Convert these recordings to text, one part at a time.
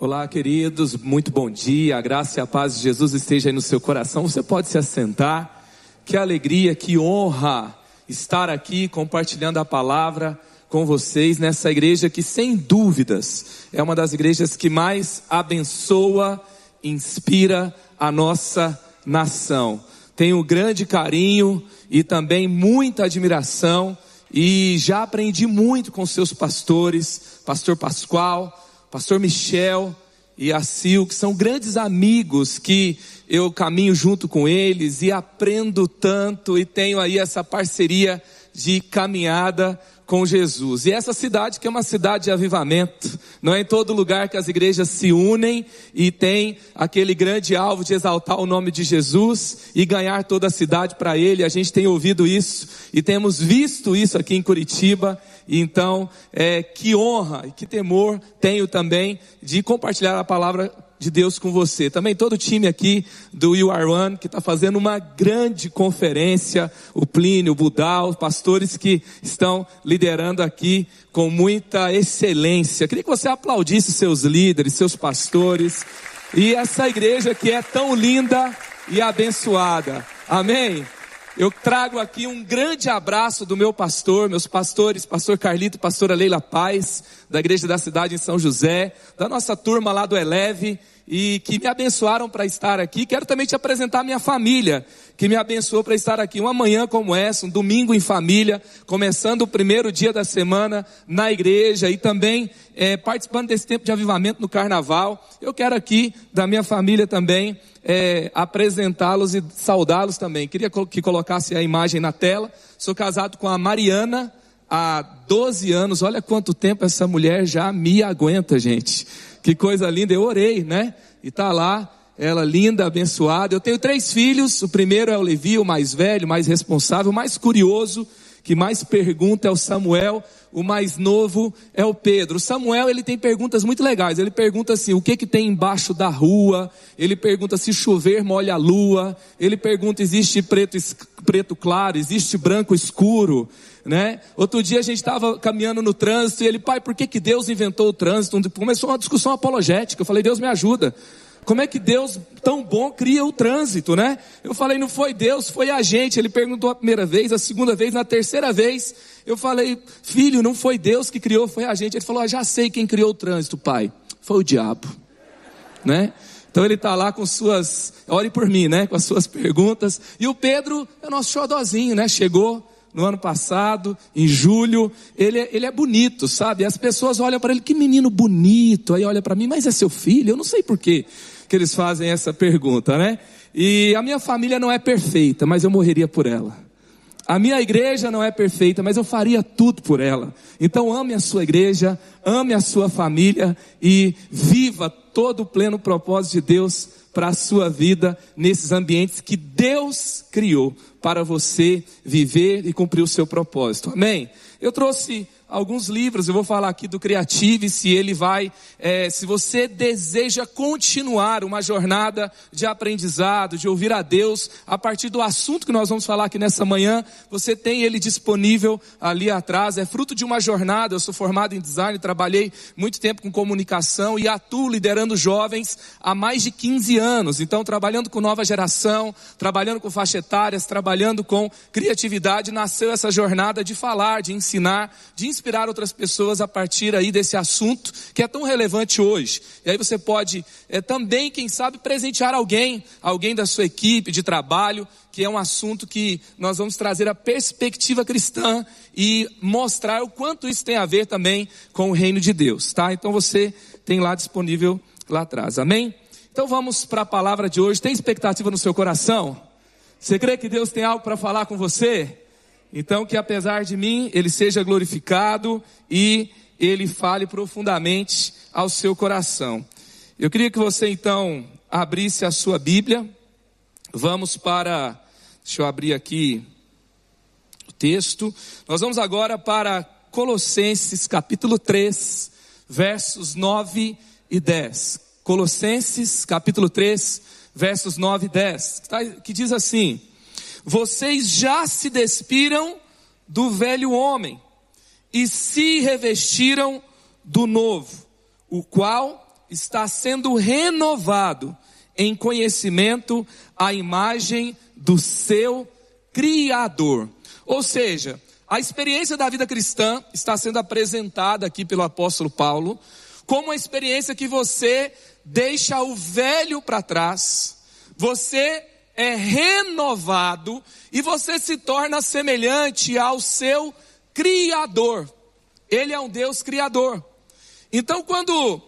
Olá, queridos, muito bom dia. A graça e a paz de Jesus esteja aí no seu coração. Você pode se assentar. Que alegria, que honra estar aqui compartilhando a palavra com vocês nessa igreja que, sem dúvidas, é uma das igrejas que mais abençoa, inspira a nossa nação. Tenho grande carinho e também muita admiração e já aprendi muito com seus pastores, pastor Pascoal, pastor Michel e a Sil, que são grandes amigos que eu caminho junto com eles e aprendo tanto e tenho aí essa parceria de caminhada com Jesus. E essa cidade que é uma cidade de avivamento, não é em todo lugar que as igrejas se unem e tem aquele grande alvo de exaltar o nome de Jesus e ganhar toda a cidade para ele. A gente tem ouvido isso e temos visto isso aqui em Curitiba. Então, é, que honra e que temor tenho também de compartilhar a palavra de Deus com você. Também todo o time aqui do You Are One, que está fazendo uma grande conferência, o Plínio, o Budal, pastores que estão liderando aqui com muita excelência. Queria que você aplaudisse seus líderes, seus pastores e essa igreja que é tão linda e abençoada. Amém? Eu trago aqui um grande abraço do meu pastor, meus pastores, pastor Carlito pastora Leila Paz, da igreja da cidade em São José, da nossa turma lá do Eleve, e que me abençoaram para estar aqui. Quero também te apresentar a minha família, que me abençoou para estar aqui. Uma manhã como essa, um domingo em família, começando o primeiro dia da semana na igreja e também é, participando desse tempo de avivamento no carnaval. Eu quero aqui, da minha família também, é, apresentá-los e saudá-los também. Queria que colocasse a imagem na tela. Sou casado com a Mariana há 12 anos. Olha quanto tempo essa mulher já me aguenta, gente. Que coisa linda, eu orei, né? E tá lá, ela linda, abençoada. Eu tenho três filhos, o primeiro é o Levi, o mais velho, mais responsável, mais curioso, que mais pergunta é o Samuel, o mais novo é o Pedro. O Samuel, ele tem perguntas muito legais. Ele pergunta assim: o que que tem embaixo da rua? Ele pergunta se chover molha a lua. Ele pergunta: existe preto, preto claro? Existe branco escuro? Né? Outro dia a gente estava caminhando no trânsito e ele, pai, por que, que Deus inventou o trânsito? Começou uma discussão apologética. Eu falei, Deus me ajuda. Como é que Deus tão bom cria o trânsito, né? Eu falei, não foi Deus, foi a gente. Ele perguntou a primeira vez, a segunda vez, na terceira vez, eu falei, filho, não foi Deus que criou, foi a gente. Ele falou, ah, já sei quem criou o trânsito, pai. Foi o diabo, né? Então ele está lá com suas, ore por mim, né? Com as suas perguntas. E o Pedro é o nosso xodozinho, né? Chegou, no ano passado, em julho. Ele, é, ele é bonito, sabe? As pessoas olham para ele, que menino bonito. Aí olha para mim, mas é seu filho? Eu não sei por que eles fazem essa pergunta, né? E a minha família não é perfeita, mas eu morreria por ela. A minha igreja não é perfeita, mas eu faria tudo por ela. Então ame a sua igreja, ame a sua família e viva todo o pleno propósito de Deus para a sua vida nesses ambientes que Deus criou para você viver e cumprir o seu propósito. Amém? Eu trouxe alguns livros, eu vou falar aqui do Creative, se ele vai, é, se você deseja continuar uma jornada de aprendizado, de ouvir a Deus, a partir do assunto que nós vamos falar aqui nessa manhã, você tem ele disponível ali atrás, é fruto de uma jornada, eu sou formado em design, trabalhei muito tempo com comunicação e atuo liderando jovens há mais de 15 anos, então trabalhando com nova geração, trabalhando com faixa etárias, trabalhando com criatividade, nasceu essa jornada de falar, de ensinar, de ensinar inspirar outras pessoas a partir aí desse assunto que é tão relevante hoje. E aí você pode é, também, quem sabe, presentear alguém, alguém da sua equipe de trabalho, que é um assunto que nós vamos trazer a perspectiva cristã e mostrar o quanto isso tem a ver também com o reino de Deus, tá? Então você tem lá disponível lá atrás, amém? Então vamos para a palavra de hoje. Tem expectativa no seu coração? Você crê que Deus tem algo para falar com você? Então, que apesar de mim, ele seja glorificado e ele fale profundamente ao seu coração. Eu queria que você então abrisse a sua Bíblia. Vamos para, deixa eu abrir aqui o texto. Nós vamos agora para Colossenses capítulo 3, versos 9 e 10. Colossenses capítulo 3, versos 9 e 10, que diz assim: vocês já se despiram do velho homem e se revestiram do novo, o qual está sendo renovado em conhecimento à imagem do seu Criador. Ou seja, a experiência da vida cristã está sendo apresentada aqui pelo apóstolo Paulo como uma experiência que você deixa o velho para trás, você é renovado e você se torna semelhante ao seu Criador. Ele é um Deus Criador. Então, quando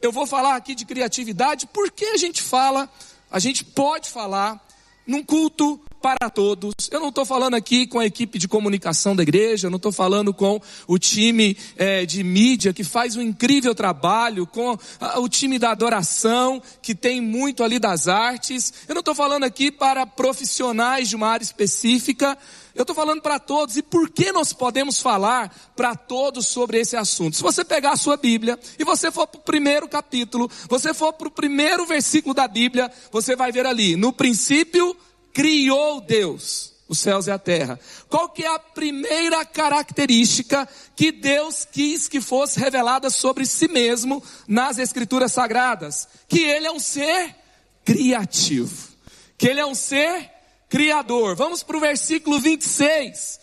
eu vou falar aqui de criatividade, por que a gente fala, a gente pode falar num culto para todos. Eu não estou falando aqui com a equipe de comunicação da igreja, eu não estou falando com o time é, de mídia que faz um incrível trabalho, com a, o time da adoração que tem muito ali das artes. Eu não estou falando aqui para profissionais de uma área específica. Eu estou falando para todos. E por que nós podemos falar para todos sobre esse assunto? Se você pegar a sua Bíblia e você for para o primeiro capítulo, você for para o primeiro versículo da Bíblia, você vai ver ali, no princípio criou Deus os céus e a terra. Qual que é a primeira característica que Deus quis que fosse revelada sobre si mesmo nas escrituras sagradas? Que ele é um ser criativo. Que ele é um ser criador. Vamos para o versículo 26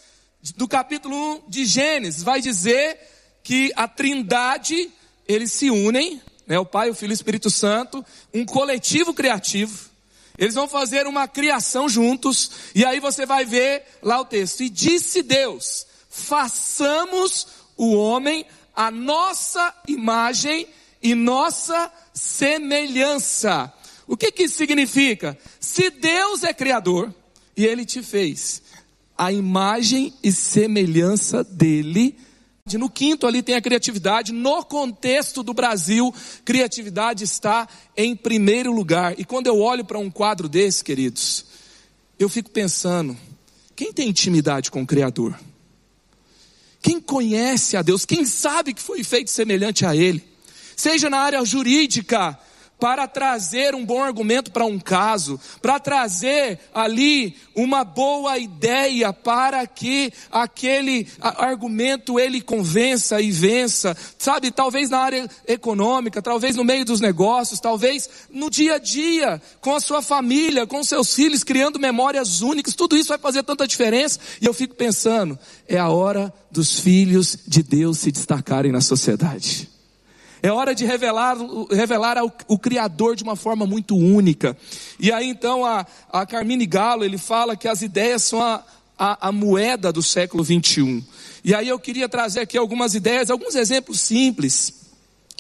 do capítulo 1 de Gênesis. Vai dizer que a Trindade, eles se unem, né, o Pai, o Filho e o Espírito Santo, um coletivo criativo eles vão fazer uma criação juntos, e aí você vai ver lá o texto. E disse Deus: façamos o homem a nossa imagem e nossa semelhança. O que que isso significa? Se Deus é criador e ele te fez a imagem e semelhança dele, no quinto ali tem a criatividade. No contexto do Brasil, criatividade está em primeiro lugar. E quando eu olho para um quadro desse, queridos, eu fico pensando: quem tem intimidade com o Criador? Quem conhece a Deus? Quem sabe que foi feito semelhante a Ele? Seja na área jurídica, para trazer um bom argumento para um caso, para trazer ali uma boa ideia para que aquele argumento ele convença e vença, sabe? Talvez na área econômica, talvez no meio dos negócios, talvez no dia a dia, com a sua família, com seus filhos, criando memórias únicas, tudo isso vai fazer tanta diferença. E eu fico pensando, é a hora dos filhos de Deus se destacarem na sociedade. É hora de revelar, revelar ao, o Criador de uma forma muito única. E aí então a, a Carmine Galo, ele fala que as ideias são a, a, a moeda do século 21. E aí eu queria trazer aqui algumas ideias, alguns exemplos simples.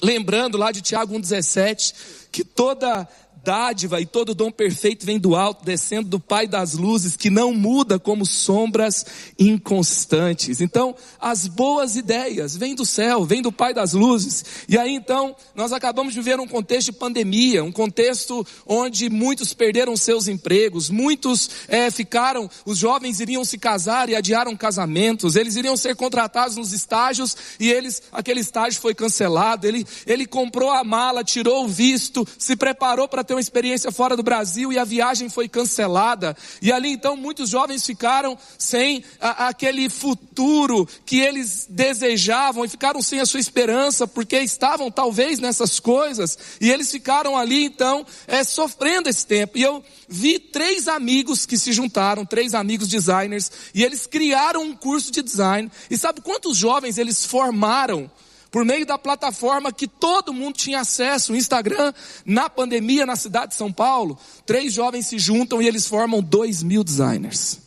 Lembrando lá de Tiago 1,17, que toda dádiva e todo dom perfeito vem do alto, descendo do Pai das luzes, que não muda como sombras inconstantes. Então, as boas ideias vêm do céu, vêm do Pai das luzes. E aí então, nós acabamos de viver um contexto de pandemia, um contexto onde muitos perderam seus empregos, muitos é, ficaram, os jovens iriam se casar e adiaram casamentos, eles iriam ser contratados nos estágios e eles, aquele estágio foi cancelado, ele, ele comprou a mala, tirou o visto, se preparou para ter uma experiência fora do Brasil e a viagem foi cancelada. E ali então muitos jovens ficaram sem a, aquele futuro que eles desejavam e ficaram sem a sua esperança porque estavam talvez nessas coisas e eles ficaram ali então é, sofrendo esse tempo. E eu vi três amigos que se juntaram, três amigos designers, e eles criaram um curso de design. E sabe quantos jovens eles formaram? Por meio da plataforma que todo mundo tinha acesso, o Instagram, na pandemia na cidade de São Paulo, três jovens se juntam e eles formam dois mil designers.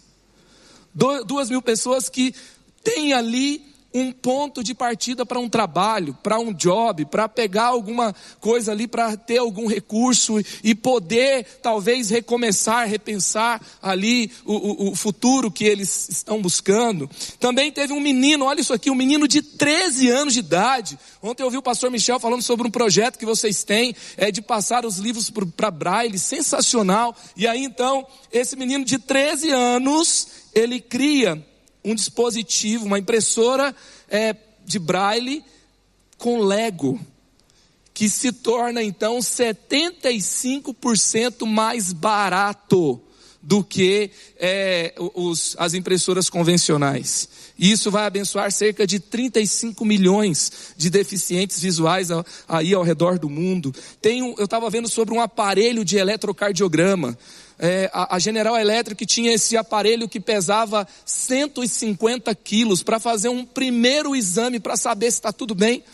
duas mil pessoas que têm ali um ponto de partida para um trabalho, para um job, para pegar alguma coisa ali, para ter algum recurso e poder talvez recomeçar, repensar ali o, o, o, futuro que eles estão buscando. Também teve um menino, olha isso aqui, um menino de 13 anos de idade. Ontem eu ouvi o pastor Michel falando sobre um projeto que vocês têm, é de passar os livros para Braille, sensacional. E aí então, esse menino de 13 anos, ele cria um dispositivo, uma impressora é, de braille com Lego, que se torna então 75% mais barato do que é, os, as impressoras convencionais. Isso vai abençoar cerca de 35 milhões de deficientes visuais aí ao redor do mundo. Tem um, eu estava vendo sobre um aparelho de eletrocardiograma. É, a, a, General Electric tinha esse aparelho que pesava 150 quilos para fazer um primeiro exame para saber se está tudo bem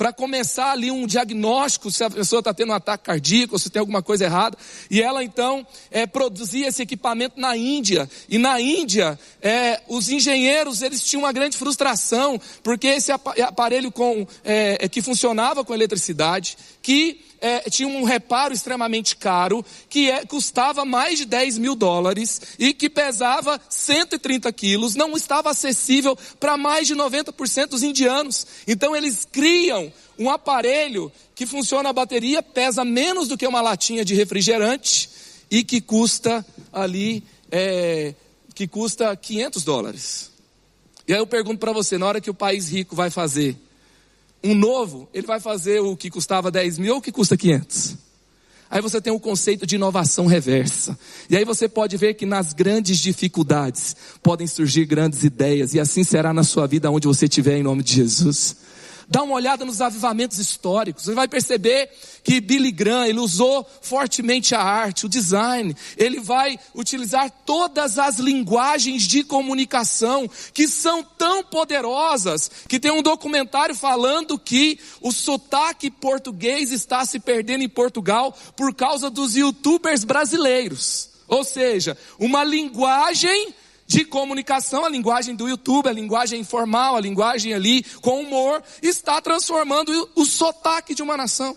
para começar ali um diagnóstico se a pessoa está tendo um ataque cardíaco, se tem alguma coisa errada. E ela então é, produzia esse equipamento na Índia. E na Índia, é, os engenheiros eles tinham uma grande frustração, porque esse aparelho com, é, é que funcionava com eletricidade, que é, tinha um reparo extremamente caro, que é, custava mais de 10 mil dólares e que pesava 130 quilos, não estava acessível para mais de 90% dos indianos. Então eles criam um aparelho que funciona a bateria, pesa menos do que uma latinha de refrigerante e que custa ali, é, que custa 500 dólares. E aí eu pergunto para você, na hora que o país rico vai fazer um novo, ele vai fazer o que custava 10 mil ou o que custa 500. Aí você tem o conceito de inovação reversa. E aí você pode ver que nas grandes dificuldades podem surgir grandes ideias. E assim será na sua vida onde você estiver, em nome de Jesus. Dá uma olhada nos avivamentos históricos. Você vai perceber que Billy Graham, ele usou fortemente a arte, o design. Ele vai utilizar todas as linguagens de comunicação que são tão poderosas que tem um documentário falando que o sotaque português está se perdendo em Portugal por causa dos youtubers brasileiros. Ou seja, uma linguagem de comunicação, a linguagem do YouTube, a linguagem informal, a linguagem ali com humor, está transformando o sotaque de uma nação.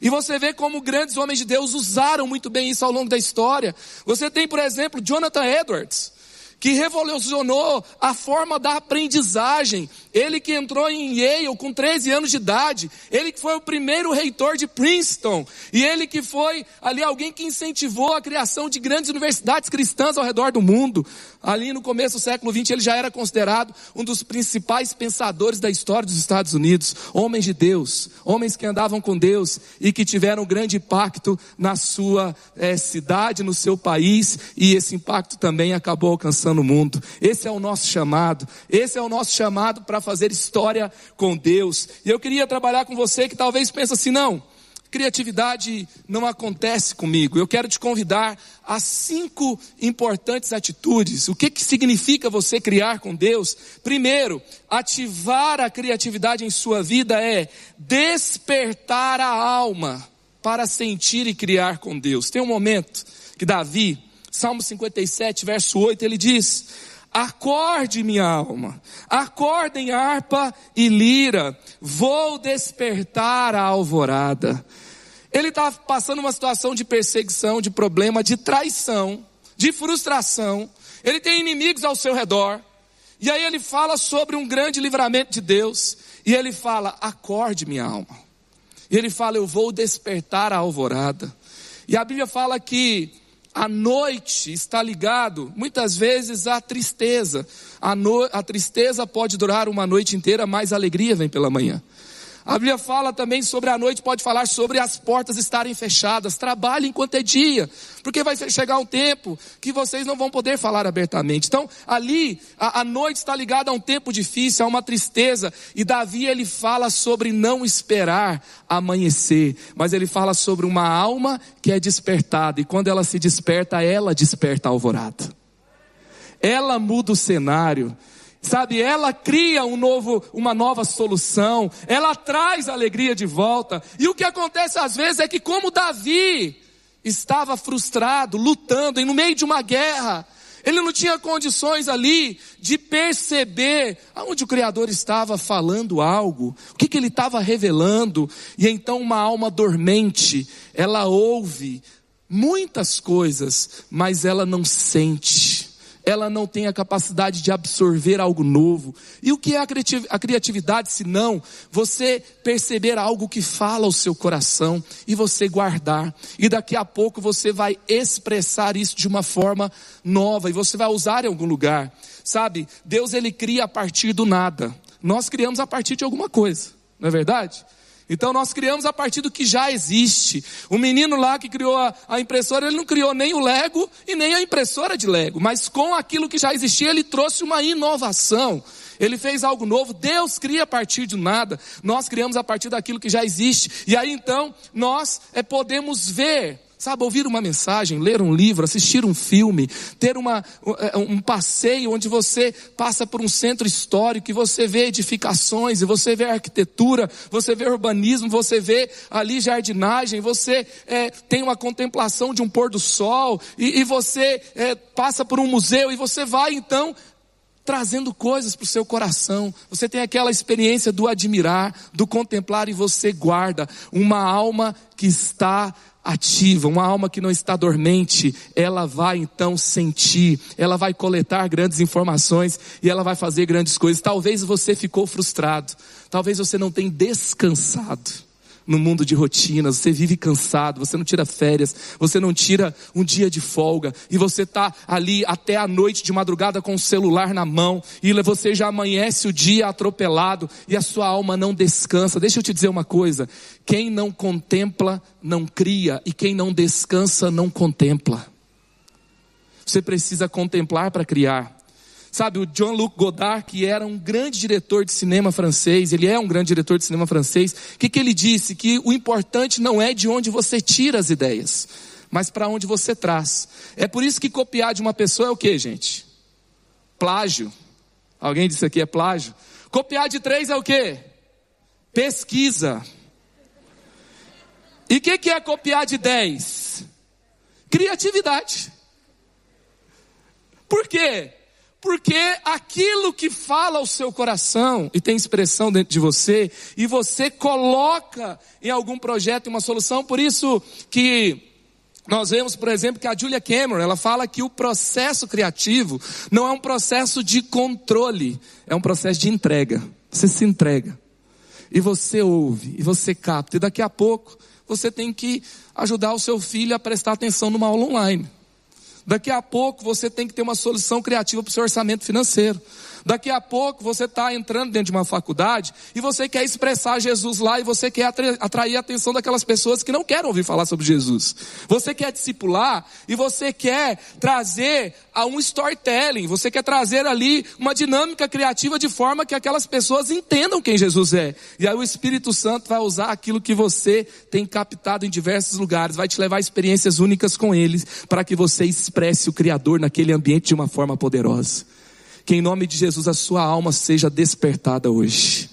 E você vê como grandes homens de Deus usaram muito bem isso ao longo da história. Você tem, por exemplo, Jonathan Edwards que revolucionou a forma da aprendizagem. Ele que entrou em Yale com 13 anos de idade, ele que foi o primeiro reitor de Princeton, e ele que foi ali alguém que incentivou a criação de grandes universidades cristãs ao redor do mundo. Ali no começo do século XX, ele já era considerado um dos principais pensadores da história dos Estados Unidos, homens de Deus, homens que andavam com Deus e que tiveram um grande impacto na sua é, cidade, no seu país, e esse impacto também acabou alcançando no mundo. Esse é o nosso chamado. Esse é o nosso chamado para fazer história com Deus. E eu queria trabalhar com você que talvez pense assim, não, criatividade não acontece comigo. Eu quero te convidar a cinco importantes atitudes. O que, que significa você criar com Deus? Primeiro, ativar a criatividade em sua vida é despertar a alma para sentir e criar com Deus. Tem um momento que Davi, Salmo 57, verso 8, ele diz: Acorde, minha alma, acordem harpa e lira, vou despertar a alvorada. Ele está passando uma situação de perseguição, de problema, de traição, de frustração. Ele tem inimigos ao seu redor. E aí ele fala sobre um grande livramento de Deus. E ele fala: Acorde, minha alma. E ele fala: Eu vou despertar a alvorada. E a Bíblia fala que a noite está ligado muitas vezes à tristeza. A, no, a tristeza pode durar uma noite inteira, mas a alegria vem pela manhã. A Bíblia fala também sobre a noite, pode falar sobre as portas estarem fechadas. Trabalhe enquanto é dia, porque vai chegar um tempo que vocês não vão poder falar abertamente. Então, ali, a, a noite está ligada a um tempo difícil, a uma tristeza. E Davi, ele fala sobre não esperar amanhecer, mas ele fala sobre uma alma que é despertada. E quando ela se desperta, ela desperta a alvorada. Ela muda o cenário. Sabe, ela cria um novo, uma nova solução, ela traz alegria de volta. E o que acontece às vezes é que, como Davi estava frustrado, lutando, e no meio de uma guerra, ele não tinha condições ali de perceber aonde o Criador estava falando algo, o que, que ele estava revelando, e então uma alma dormente, ela ouve muitas coisas, mas ela não sente ela não tem a capacidade de absorver algo novo. E o que é a criatividade se não você perceber algo que fala ao seu coração e você guardar. E daqui a pouco você vai expressar isso de uma forma nova e você vai usar em algum lugar. Sabe? Deus ele cria a partir do nada. Nós criamos a partir de alguma coisa, não é verdade? Então nós criamos a partir do que já existe. O menino lá que criou a, a, impressora, ele não criou nem o Lego e nem a impressora de Lego, mas com aquilo que já existia, ele trouxe uma inovação. Ele fez algo novo. Deus cria a partir de nada. Nós criamos a partir daquilo que já existe. E aí então nós é, podemos ver Sabe, ouvir uma mensagem, ler um livro, assistir um filme, ter uma, é, um passeio onde você passa por um centro histórico e você vê edificações, e você vê arquitetura, você vê urbanismo, você vê ali jardinagem, você é, tem uma contemplação de um pôr do sol, e, e você é, passa por um museu, e você vai então trazendo coisas para o seu coração. Você tem aquela experiência do admirar, do contemplar, e você guarda uma alma que está ativa, uma alma que não está dormente, ela vai então sentir, ela vai coletar grandes informações e ela vai fazer grandes coisas. Talvez você ficou frustrado, talvez você não tenha descansado no mundo de rotinas, você vive cansado, você não tira férias, você não tira um dia de folga, e você está ali até a noite de madrugada com o celular na mão, e você já amanhece o dia atropelado, e a sua alma não descansa. Deixa eu te dizer uma coisa: quem não contempla, não cria, e quem não descansa, não contempla. Você precisa contemplar para criar. Sabe, o Jean-Luc Godard, que era um grande diretor de cinema francês, ele é um grande diretor de cinema francês, o que, que ele disse? Que o importante não é de onde você tira as ideias, mas para onde você traz. É por isso que copiar de uma pessoa é o que, gente? Plágio. Alguém disse aqui é plágio? Copiar de três é o que? Pesquisa. E o que, que é copiar de dez? Criatividade. Por quê? Porque aquilo que fala o seu coração e tem expressão dentro de você, e você coloca em algum projeto uma solução, por isso que nós vemos, por exemplo, que a Julia Cameron, ela fala que o processo criativo não é um processo de controle, é um processo de entrega. Você se entrega. E você ouve, e você capta, e daqui a pouco você tem que ajudar o seu filho a prestar atenção numa aula online. Daqui a pouco você tem que ter uma solução criativa para o seu orçamento financeiro. Daqui a pouco você está entrando dentro de uma faculdade e você quer expressar Jesus lá e você quer atrair a atenção daquelas pessoas que não querem ouvir falar sobre Jesus. Você quer discipular e você quer trazer a um storytelling, você quer trazer ali uma dinâmica criativa de forma que aquelas pessoas entendam quem Jesus é. E aí o Espírito Santo vai usar aquilo que você tem captado em diversos lugares, vai te levar a experiências únicas com eles, para que você expresse o Criador naquele ambiente de uma forma poderosa. Que em nome de Jesus a sua alma seja despertada hoje.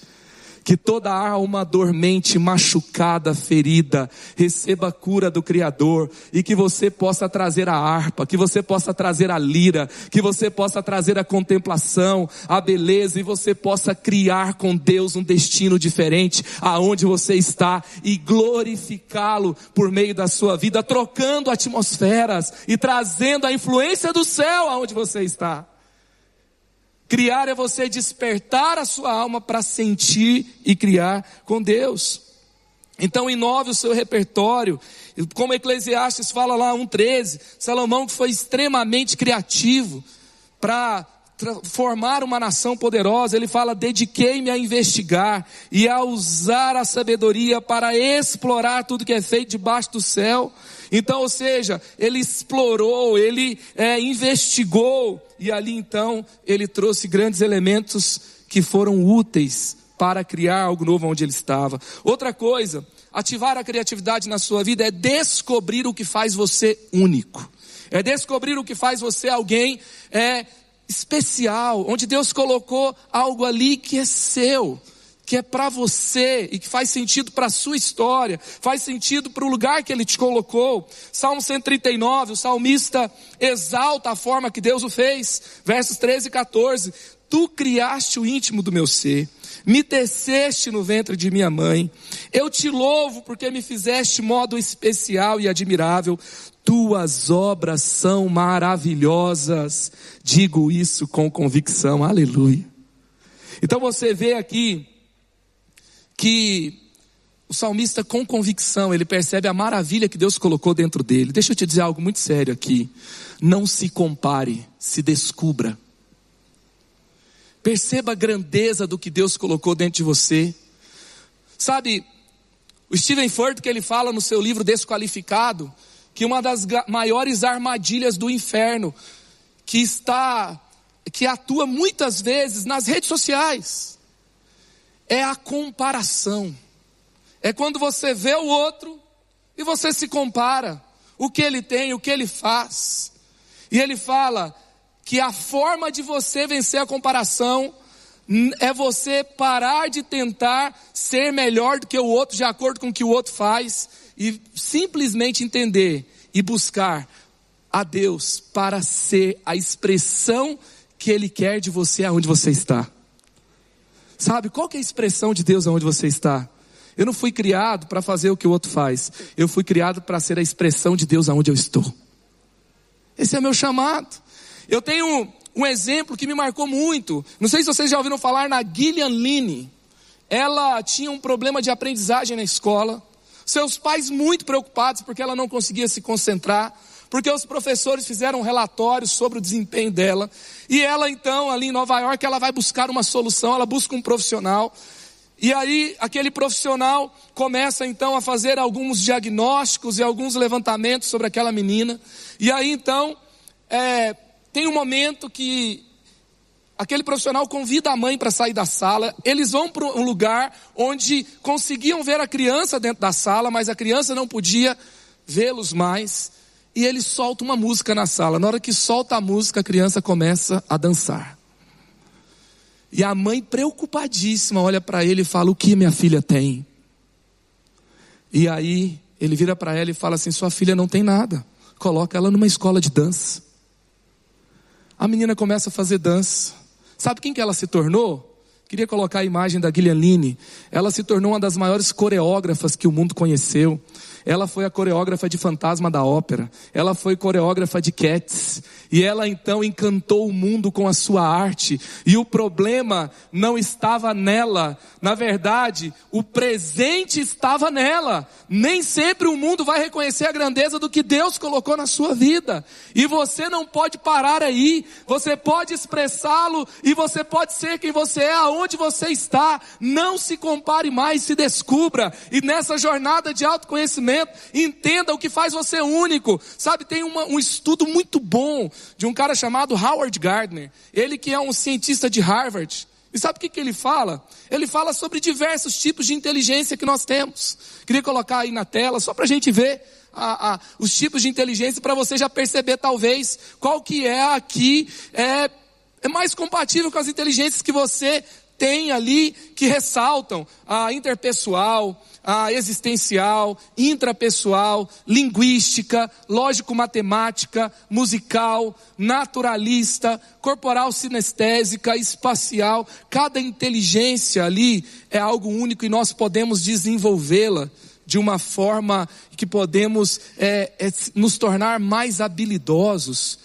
Que toda alma dormente, machucada, ferida, receba a cura do Criador e que você possa trazer a harpa, que você possa trazer a lira, que você possa trazer a contemplação, a beleza e você possa criar com Deus um destino diferente aonde você está e glorificá-lo por meio da sua vida, trocando atmosferas e trazendo a influência do céu aonde você está. Criar é você despertar a sua alma para sentir e criar com Deus. Então inove o seu repertório. Como Eclesiastes fala lá 1,13, Salomão que foi extremamente criativo para formar uma nação poderosa, ele fala: dediquei-me a investigar e a usar a sabedoria para explorar tudo que é feito debaixo do céu. Então, ou seja, ele explorou, ele é, investigou, e ali então ele trouxe grandes elementos que foram úteis para criar algo novo onde ele estava. Outra coisa, ativar a criatividade na sua vida é descobrir o que faz você único. É descobrir o que faz você alguém é especial, onde Deus colocou algo ali que é seu que é para você e que faz sentido para a sua história, faz sentido para o lugar que ele te colocou. Salmo 139, o salmista exalta a forma que Deus o fez, versos 13 e 14. Tu criaste o íntimo do meu ser, me teceste no ventre de minha mãe. Eu te louvo porque me fizeste modo especial e admirável. Tuas obras são maravilhosas. Digo isso com convicção. Aleluia. Então você vê aqui que o salmista, com convicção, ele percebe a maravilha que Deus colocou dentro dele. Deixa eu te dizer algo muito sério aqui. Não se compare, se descubra. Perceba a grandeza do que Deus colocou dentro de você. Sabe, O Steven Furtick, que ele fala no seu livro Desqualificado, que uma das maiores armadilhas do inferno, que está, que atua muitas vezes nas redes sociais, é a comparação. É quando você vê o outro e você se compara, o que ele tem, o que ele faz. E ele fala que a forma de você vencer a comparação é você parar de tentar ser melhor do que o outro, de acordo com o que o outro faz, e simplesmente entender e buscar a Deus para ser a expressão que Ele quer de você aonde você está. Sabe, qual que é a expressão de Deus aonde você está? Eu não fui criado para fazer o que o outro faz. Eu fui criado para ser a expressão de Deus aonde eu estou. Esse é meu chamado. Eu tenho um exemplo que me marcou muito. Não sei se vocês já ouviram falar na Gillian Line. Ela tinha um problema de aprendizagem na escola. Seus pais muito preocupados porque ela não conseguia se concentrar, porque os professores fizeram um sobre o desempenho dela. E ela então, ali em Nova York, ela vai buscar uma solução, ela busca um profissional. E aí, aquele profissional começa então a fazer alguns diagnósticos e alguns levantamentos sobre aquela menina. E aí então, é, tem um momento que aquele profissional convida a mãe para sair da sala, eles vão para um lugar onde conseguiam ver a criança dentro da sala, mas a criança não podia vê-los mais, e ele solta uma música na sala. Na hora que solta a música, a criança começa a dançar. E a mãe, preocupadíssima, olha para ele e fala: O que minha filha tem? E aí ele vira para ela e fala assim: Sua filha não tem nada. Coloca ela numa escola de dança. A menina começa a fazer dança. Sabe quem que ela se tornou? Queria colocar a imagem da Guilhermine. Ela se tornou uma das maiores coreógrafas que o mundo conheceu. Ela foi a coreógrafa de Fantasma da Ópera. Ela foi coreógrafa de Cats. E ela então encantou o mundo com a sua arte. E o problema não estava nela. Na verdade, o presente estava nela. Nem sempre o mundo vai reconhecer a grandeza do que Deus colocou na sua vida. E você não pode parar aí. Você pode expressá-lo e você pode ser quem você é, aonde você está. Não se compare mais, se descubra. E nessa jornada de autoconhecimento, entenda o que faz você único. Sabe, tem uma, um estudo muito bom de um cara chamado Howard Gardner, ele que é um cientista de Harvard. E sabe o que, que ele fala? Ele fala sobre diversos tipos de inteligência que nós temos. Queria colocar aí na tela, só para a gente ver a, a, os tipos de inteligência, para você já perceber talvez qual que é aqui, é, é mais compatível com as inteligências que você tem ali que ressaltam a interpessoal, a existencial, intrapessoal, linguística, lógico-matemática, musical, naturalista, corporal sinestésica, espacial. Cada inteligência ali é algo único e nós podemos desenvolvê-la de uma forma que podemos é, é, nos tornar mais habilidosos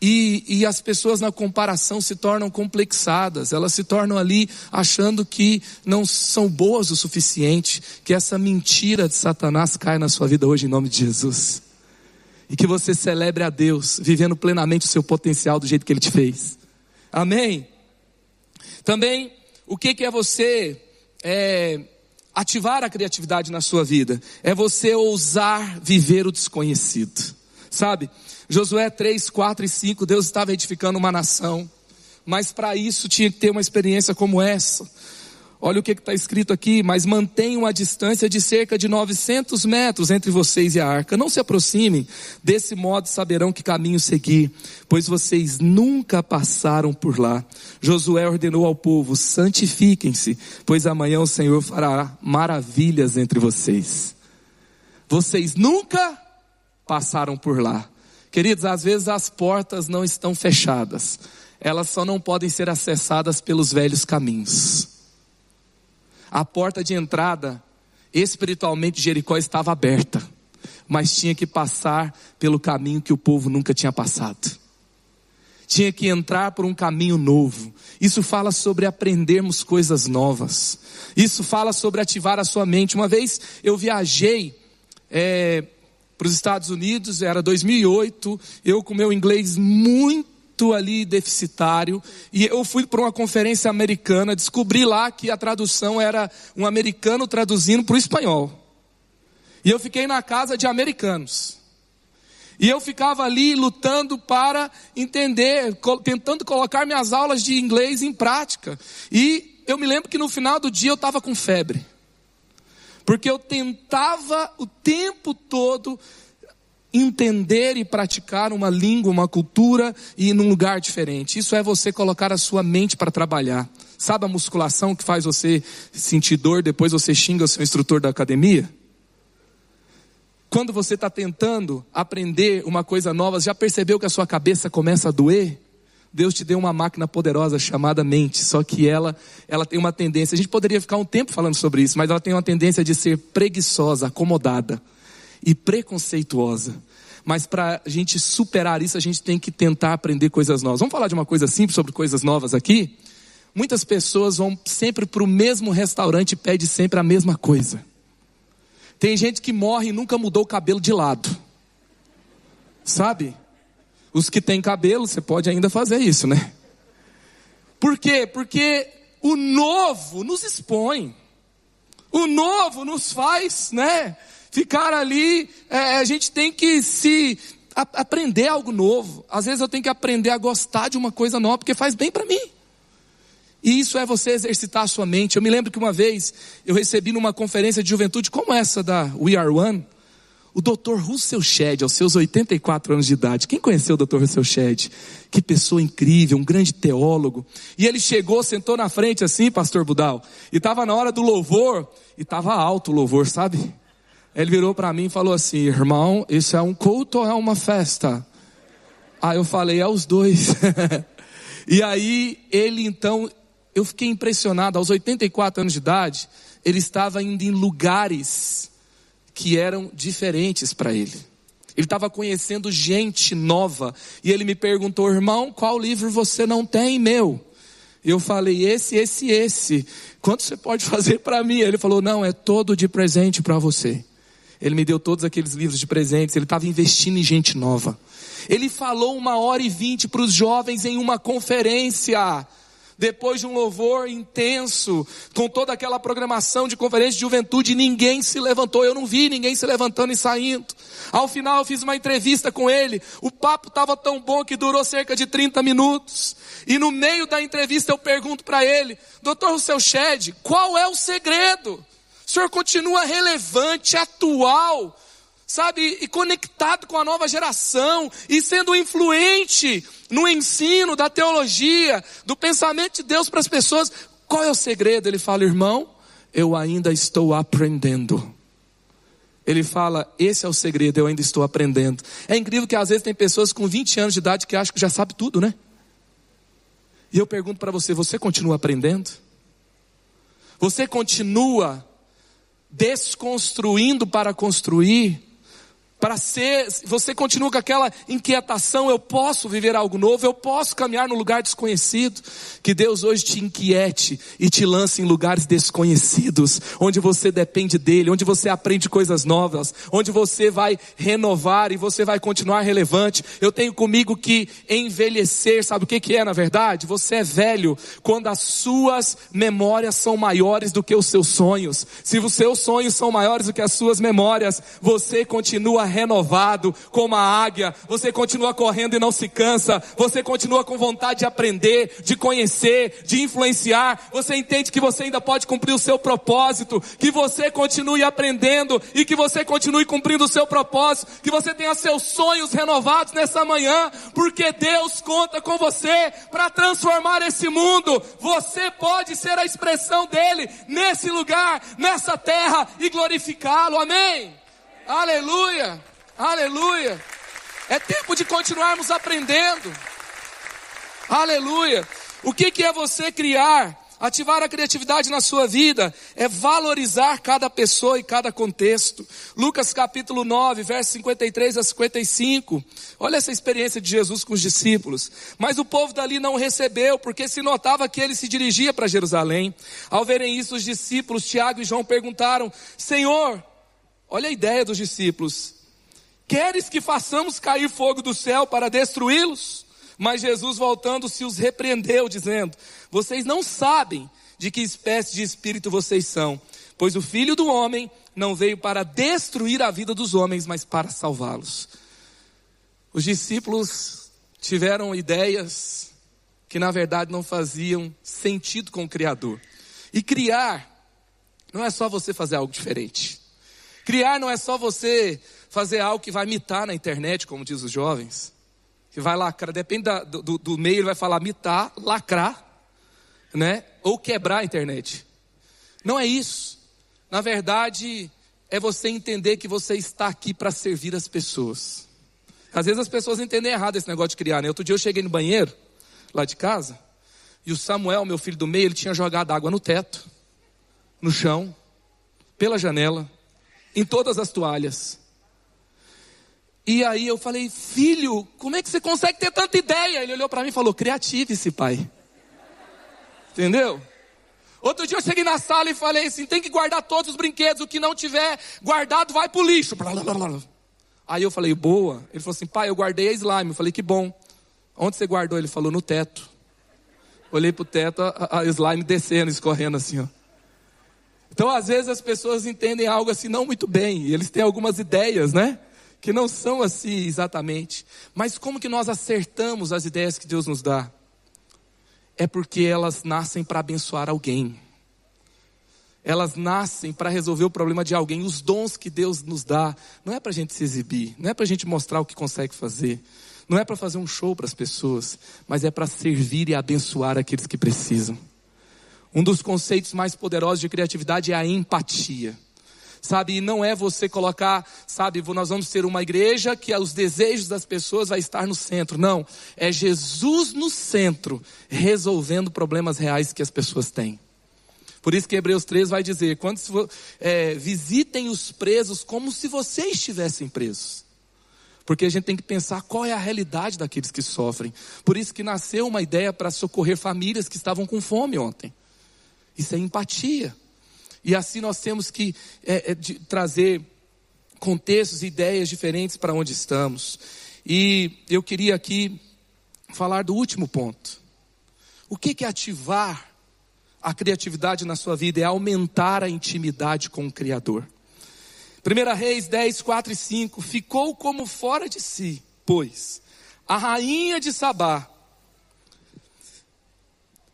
e, e, as pessoas na comparação se tornam complexadas, elas se tornam ali achando que não são boas o suficiente, que essa mentira de Satanás cai na sua vida hoje em nome de Jesus. E que você celebre a Deus, vivendo plenamente o seu potencial do jeito que Ele te fez. Amém? Também, o que, que é você é, ativar a criatividade na sua vida? É você ousar viver o desconhecido. Sabe? Josué 3, 4 e 5, Deus estava edificando uma nação, mas para isso tinha que ter uma experiência como essa. Olha o que está escrito aqui, mas mantenham a distância de cerca de 900 metros entre vocês e a arca. Não se aproximem, desse modo saberão que caminho seguir, pois vocês nunca passaram por lá. Josué ordenou ao povo: santifiquem-se, pois amanhã o Senhor fará maravilhas entre vocês. Vocês nunca passaram por lá. Queridos, às vezes as portas não estão fechadas, elas só não podem ser acessadas pelos velhos caminhos. A porta de entrada, espiritualmente, Jericó estava aberta, mas tinha que passar pelo caminho que o povo nunca tinha passado. Tinha que entrar por um caminho novo. Isso fala sobre aprendermos coisas novas. Isso fala sobre ativar a sua mente. Uma vez eu viajei é, para os Estados Unidos, era 2008, eu com meu inglês muito ali deficitário, e eu fui para uma conferência americana, descobri lá que a tradução era um americano traduzindo para o espanhol. E eu fiquei na casa de americanos. E eu ficava ali lutando para entender, tentando colocar minhas aulas de inglês em prática. E eu me lembro que no final do dia eu estava com febre. Porque eu tentava o tempo todo entender e praticar uma língua, uma cultura e num lugar diferente. Isso é você colocar a sua mente para trabalhar. Sabe a musculação que faz você sentir dor, depois você xinga o seu instrutor da academia? Quando você está tentando aprender uma coisa nova, já percebeu que a sua cabeça começa a doer? Deus te deu uma máquina poderosa chamada mente, só que ela, ela tem uma tendência. A gente poderia ficar um tempo falando sobre isso, mas ela tem uma tendência de ser preguiçosa, acomodada e preconceituosa. Mas para a gente superar isso, a gente tem que tentar aprender coisas novas. Vamos falar de uma coisa simples sobre coisas novas aqui? Muitas pessoas vão sempre para o mesmo restaurante e pedem sempre a mesma coisa. Tem gente que morre e nunca mudou o cabelo de lado. Sabe? Os que têm cabelo, você pode ainda fazer isso, né? Por quê? Porque o novo nos expõe. O novo nos faz, né? Ficar ali, é, a gente tem que se a, aprender algo novo. Às vezes eu tenho que aprender a gostar de uma coisa nova porque faz bem para mim. E isso é você exercitar a sua mente. Eu me lembro que uma vez eu recebi numa conferência de juventude como essa da We Are One, o Dr. Russell Shedd, aos seus 84 anos de idade. Quem conheceu o Dr. Russell Shedd? Que pessoa incrível, um grande teólogo. E ele chegou, sentou na frente assim, pastor Budal, e estava na hora do louvor, e estava alto o louvor, sabe? Ele virou para mim e falou assim: "Irmão, isso é um culto ou é uma festa?" Aí eu falei: "É os dois." e aí ele então eu fiquei impressionado, aos 84 anos de idade, ele estava indo em lugares que eram diferentes para ele. Ele estava conhecendo gente nova. E ele me perguntou, irmão, qual livro você não tem, meu? Eu falei, esse, esse, esse. Quanto você pode fazer para mim? Ele falou, não, é todo de presente para você. Ele me deu todos aqueles livros de presentes. Ele estava investindo em gente nova. Ele falou uma hora e vinte para os jovens em uma conferência depois de um louvor intenso, com toda aquela programação de conferência de juventude, ninguém se levantou. Eu não vi ninguém se levantando e saindo. Ao final eu fiz uma entrevista com ele. O papo estava tão bom que durou cerca de 30 minutos. E no meio da entrevista eu pergunto para ele, doutor Rousseau Shed, qual é o segredo? O senhor continua relevante, atual, sabe, e conectado com a nova geração, e sendo influente no ensino da teologia, do pensamento de Deus para as pessoas. Qual é o segredo? Ele fala, irmão, eu ainda estou aprendendo. Ele fala, esse é o segredo, eu ainda estou aprendendo. É incrível que às vezes tem pessoas com 20 anos de idade que acham que já sabe tudo, né? E eu pergunto para você, você continua aprendendo? Você continua desconstruindo para construir? Para ser, você continua com aquela inquietação, eu posso viver algo novo, eu posso caminhar no lugar desconhecido. Que Deus hoje te inquiete e te lance em lugares desconhecidos, onde você depende dele, onde você aprende coisas novas, onde você vai renovar e você vai continuar relevante. Eu tenho comigo que envelhecer, sabe o que que é na verdade? Você é velho quando as suas memórias são maiores do que os seus sonhos. Se os seus sonhos são maiores do que as suas memórias, você continua renovado como a águia, você continua correndo e não se cansa, você continua com vontade de aprender, de conhecer, de influenciar, você entende que você ainda pode cumprir o seu propósito, que você continue aprendendo e que você continue cumprindo o seu propósito, que você tenha seus sonhos renovados nessa manhã, porque Deus conta com você para transformar esse mundo. Você pode ser a expressão dele nesse lugar, nessa terra e glorificá-lo. Amém. Aleluia! Aleluia! É tempo de continuarmos aprendendo. Aleluia! O que, que é você criar? Ativar a criatividade na sua vida é valorizar cada pessoa e cada contexto. Lucas capítulo 9, versos 53 a 55. Olha essa experiência de Jesus com os discípulos. Mas o povo dali não recebeu, porque se notava que ele se dirigia para Jerusalém. Ao verem isso, os discípulos, Tiago e João, perguntaram: Senhor, Olha a ideia dos discípulos. Queres que façamos cair fogo do céu para destruí-los? Mas Jesus, voltando-se, os repreendeu, dizendo: Vocês não sabem de que espécie de espírito vocês são, Pois o filho do homem não veio para destruir a vida dos homens, mas para salvá-los. Os discípulos tiveram ideias que na verdade não faziam sentido com o Criador. E criar não é só você fazer algo diferente. Criar não é só você fazer algo que vai mitar na internet, como diz os jovens. Que vai lacrar, depende da, do, do meio, ele vai falar mitar, lacrar, né? Ou quebrar a internet. Não é isso. Na verdade, é você entender que você está aqui para servir as pessoas. Às vezes as pessoas entendem errado esse negócio de criar, né? Outro dia eu cheguei no banheiro, lá de casa, e o Samuel, meu filho do meio, ele tinha jogado água no teto, no chão, pela janela, em todas as toalhas. E aí eu falei, filho, como é que você consegue ter tanta ideia? Ele olhou para mim e falou, criativo esse pai. Entendeu? Outro dia eu cheguei na sala e falei assim: tem que guardar todos os brinquedos, o que não tiver guardado vai pro lixo. Aí eu falei, boa. Ele falou assim: pai, eu guardei a slime. Eu falei, que bom. Onde você guardou? Ele falou, no teto. Olhei pro teto, a, a slime descendo, escorrendo assim, ó. Então, às vezes, as pessoas entendem algo assim não muito bem. Eles têm algumas ideias, né? Que não são assim exatamente. Mas como que nós acertamos as ideias que Deus nos dá? é porque elas nascem para abençoar alguém. Elas nascem para resolver o problema de alguém. Os dons que Deus nos dá não é para a gente se exibir, não é para a gente mostrar o que consegue fazer, não é para fazer um show para as pessoas, mas é para servir e abençoar aqueles que precisam. Um dos conceitos mais poderosos de criatividade é a empatia sabe? E não é você colocar, sabe, nós vamos ser uma igreja que os desejos das pessoas vai estar no centro. Não, é Jesus no centro, resolvendo problemas reais que as pessoas têm. Por isso que Hebreus 3 vai dizer: quando é, visitem os presos como se vocês estivessem presos. Porque a gente tem que pensar qual é a realidade daqueles que sofrem. Por isso que nasceu uma ideia para socorrer famílias que estavam com fome ontem. Isso é empatia. E assim nós temos que é, é, trazer contextos e ideias diferentes para onde estamos. E eu queria aqui falar do último ponto. O que, que é ativar a criatividade na sua vida? É aumentar a intimidade com o Criador. 1 Reis 10, 4 e 5. Ficou como fora de si, pois a rainha de Sabá,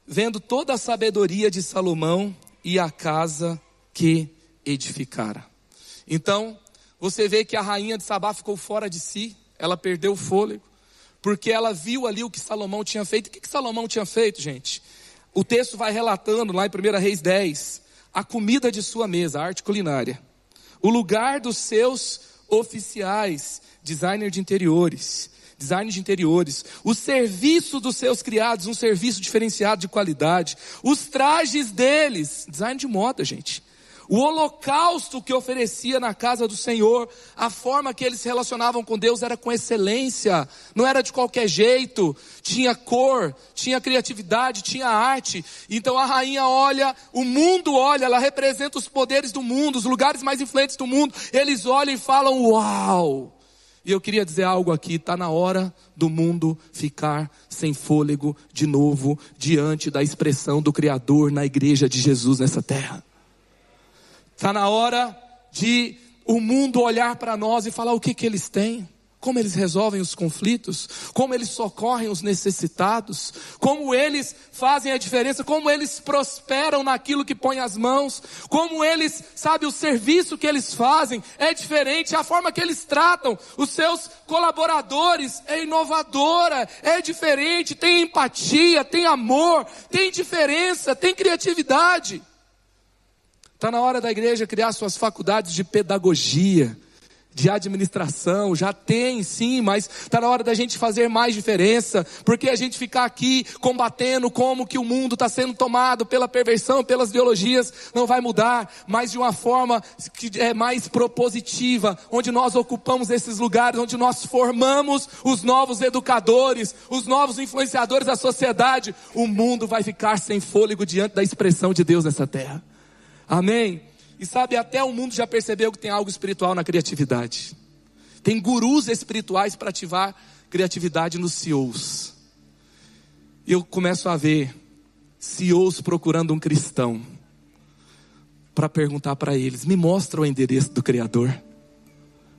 vendo toda a sabedoria de Salomão e a casa que edificara. Então, você vê que a rainha de Sabá ficou fora de si, ela perdeu o fôlego, porque ela viu ali o que Salomão tinha feito. O que, que Salomão tinha feito, gente? O texto vai relatando lá em 1 Reis 10, a comida de sua mesa, a arte culinária, o lugar dos seus oficiais, designer de interiores, design de interiores, o serviço dos seus criados, um serviço diferenciado de qualidade, os trajes deles, design de moda, gente. O holocausto que oferecia na casa do Senhor, a forma que eles se relacionavam com Deus era com excelência, não era de qualquer jeito, tinha cor, tinha criatividade, tinha arte. Então a rainha olha, o mundo olha, ela representa os poderes do mundo, os lugares mais influentes do mundo. Eles olham e falam: Uau! E eu queria dizer algo aqui: está na hora do mundo ficar sem fôlego de novo, diante da expressão do Criador na igreja de Jesus nessa terra. Está na hora de o mundo olhar para nós e falar o que, que eles têm, como eles resolvem os conflitos, como eles socorrem os necessitados, como eles fazem a diferença, como eles prosperam naquilo que põe as mãos, como eles, sabe, o serviço que eles fazem é diferente, a forma que eles tratam os seus colaboradores é inovadora, é diferente, tem empatia, tem amor, tem diferença, tem criatividade. Está na hora da igreja criar suas faculdades de pedagogia, de administração, já tem sim, mas está na hora da gente fazer mais diferença, porque a gente ficar aqui combatendo como que o mundo está sendo tomado pela perversão, pelas ideologias, não vai mudar, mas de uma forma que é mais propositiva, onde nós ocupamos esses lugares, onde nós formamos os novos educadores, os novos influenciadores da sociedade, o mundo vai ficar sem fôlego diante da expressão de Deus nessa terra. Amém? E sabe, até o mundo já percebeu que tem algo espiritual na criatividade. Tem gurus espirituais para ativar criatividade nos CEOs. E eu começo a ver CEOs procurando um cristão. para perguntar para eles: me mostra o endereço do Criador.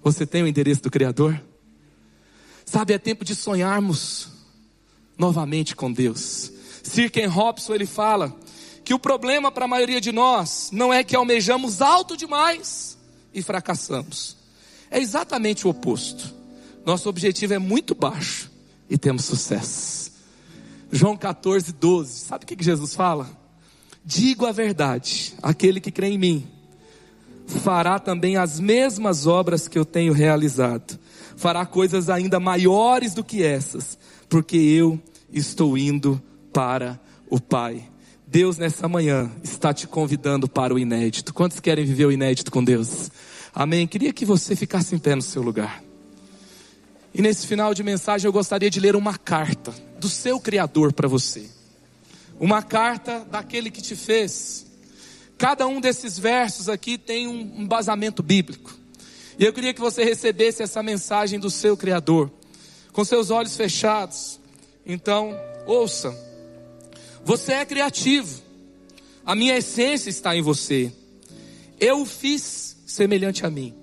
Você tem o endereço do Criador? Sabe, é tempo de sonharmos novamente com Deus. Sir Ken Robson ele fala que o problema para a maioria de nós não é que almejamos alto demais e fracassamos. É exatamente o oposto. Nosso objetivo é muito baixo e temos sucesso. João 14, 12. Sabe o que Jesus fala? Digo a verdade: aquele que crê em mim fará também as mesmas obras que eu tenho realizado, fará coisas ainda maiores do que essas, porque eu estou indo para o Pai. Deus nessa manhã está te convidando para o inédito. Quantos querem viver o inédito com Deus? Amém. Queria que você ficasse em pé no seu lugar. E nesse final de mensagem eu gostaria de ler uma carta do seu Criador para você. Uma carta daquele que te fez. Cada um desses versos aqui tem um embasamento bíblico. E eu queria que você recebesse essa mensagem do seu Criador, com seus olhos fechados. Então, ouça. Você é criativo. A minha essência está em você. Eu o fiz semelhante a mim.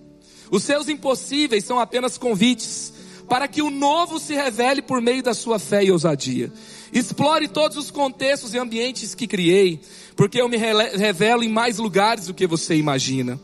Os seus impossíveis são apenas convites para que o novo se revele por meio da sua fé e ousadia. Explore todos os contextos e ambientes que criei, porque eu me revelo em mais lugares do que você imagina.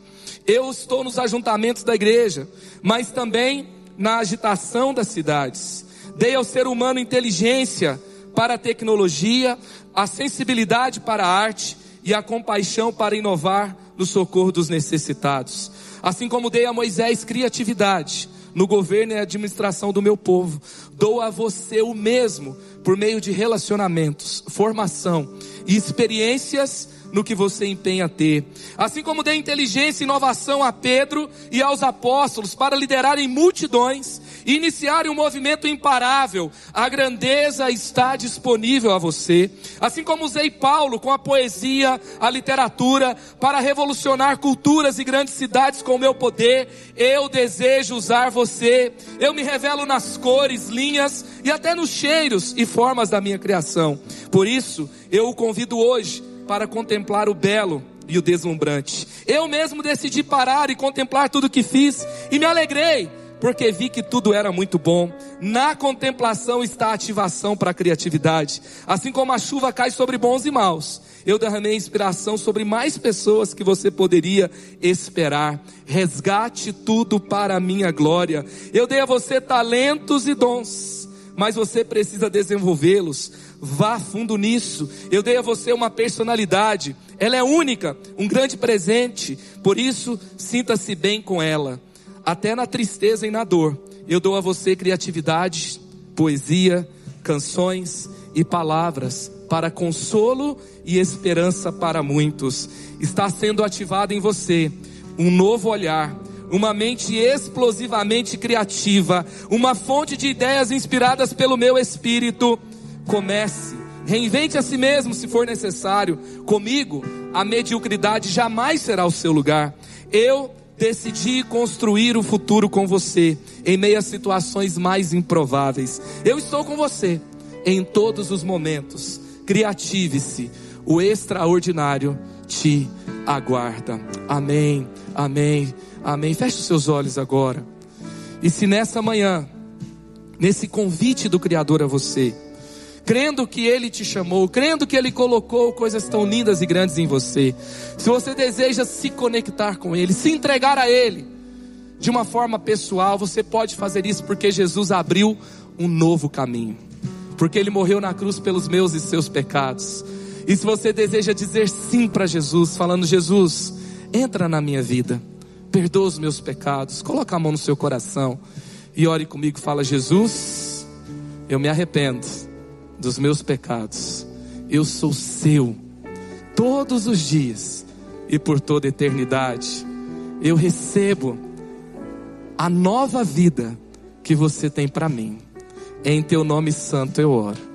Eu estou nos ajuntamentos da igreja, mas também na agitação das cidades. Dei ao ser humano inteligência para a tecnologia, a sensibilidade para a arte e a compaixão para inovar no socorro dos necessitados. Assim como dei a Moisés criatividade no governo e administração do meu povo, dou a você o mesmo por meio de relacionamentos, formação e experiências no que você empenha ter. Assim como dei inteligência e inovação a Pedro e aos apóstolos para liderarem multidões iniciarem um movimento imparável, a grandeza está disponível a você. Assim como usei Paulo com a poesia, a literatura, para revolucionar culturas e grandes cidades com o meu poder, eu desejo usar você. Eu me revelo nas cores, linhas e até nos cheiros e formas da minha criação. Por isso, eu o convido hoje para contemplar o belo e o deslumbrante. Eu mesmo decidi parar e contemplar tudo que fiz e me alegrei, porque vi que tudo era muito bom. Na contemplação está a ativação para a criatividade. Assim como a chuva cai sobre bons e maus, eu derramei inspiração sobre mais pessoas que você poderia esperar. Resgate tudo para a minha glória. Eu dei a você talentos e dons, mas você precisa desenvolvê-los Vá fundo nisso. Eu dei a você uma personalidade. Ela é única, um grande presente. Por isso, sinta-se bem com ela. Até na tristeza e na dor. Eu dou a você criatividade, poesia, canções e palavras para consolo e esperança para muitos. Está sendo ativado em você um novo olhar, uma mente explosivamente criativa, uma fonte de ideias inspiradas pelo meu espírito Comece, reinvente a si mesmo se for necessário. Comigo, a mediocridade jamais será o seu lugar. Eu decidi construir o futuro com você em meio a situações mais improváveis. Eu estou com você em todos os momentos. Criative-se, o extraordinário te aguarda. Amém, amém, amém. Feche os seus olhos agora. E se nessa manhã, nesse convite do Criador a você, crendo que Ele te chamou, crendo que Ele colocou coisas tão lindas e grandes em você. Se você deseja se conectar com Ele, se entregar a Ele, de uma forma pessoal, você pode fazer isso porque Jesus abriu um novo caminho, porque Ele morreu na cruz pelos meus e seus pecados. E se você deseja dizer sim para Jesus, falando: Jesus, entra na minha vida, perdoa os meus pecados, coloca a mão no seu coração e ore comigo, fala: Jesus, eu me arrependo dos meus pecados. Eu sou seu todos os dias e por toda eternidade. Eu recebo a nova vida que você tem para mim. Em teu nome santo eu oro.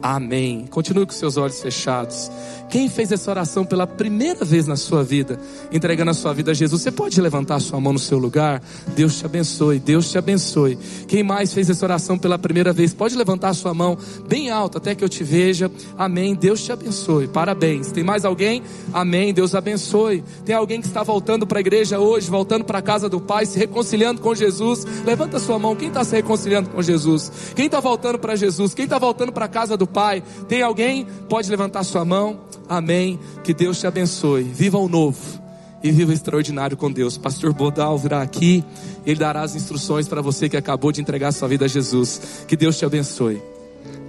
Amém. Continue com seus olhos fechados. Quem fez essa oração pela primeira vez na sua vida, entregando a sua vida a Jesus, você pode levantar a sua mão no seu lugar? Deus te abençoe, Deus te abençoe. Quem mais fez essa oração pela primeira vez, pode levantar a sua mão bem alto até que eu te veja. Amém. Deus te abençoe. Parabéns. Tem mais alguém? Amém. Deus abençoe. Tem alguém que está voltando para a igreja hoje, voltando para a casa do Pai, se reconciliando com Jesus? Levanta a sua mão. Quem está se reconciliando com Jesus? Quem está voltando para Jesus? Quem está voltando para a casa do Pai? Tem alguém? Pode levantar a sua mão. Amém. Que Deus te abençoe. Viva o novo e viva o extraordinário com Deus. Pastor Bodal virá aqui, ele dará as instruções para você que acabou de entregar sua vida a Jesus. Que Deus te abençoe.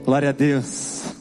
Glória a Deus.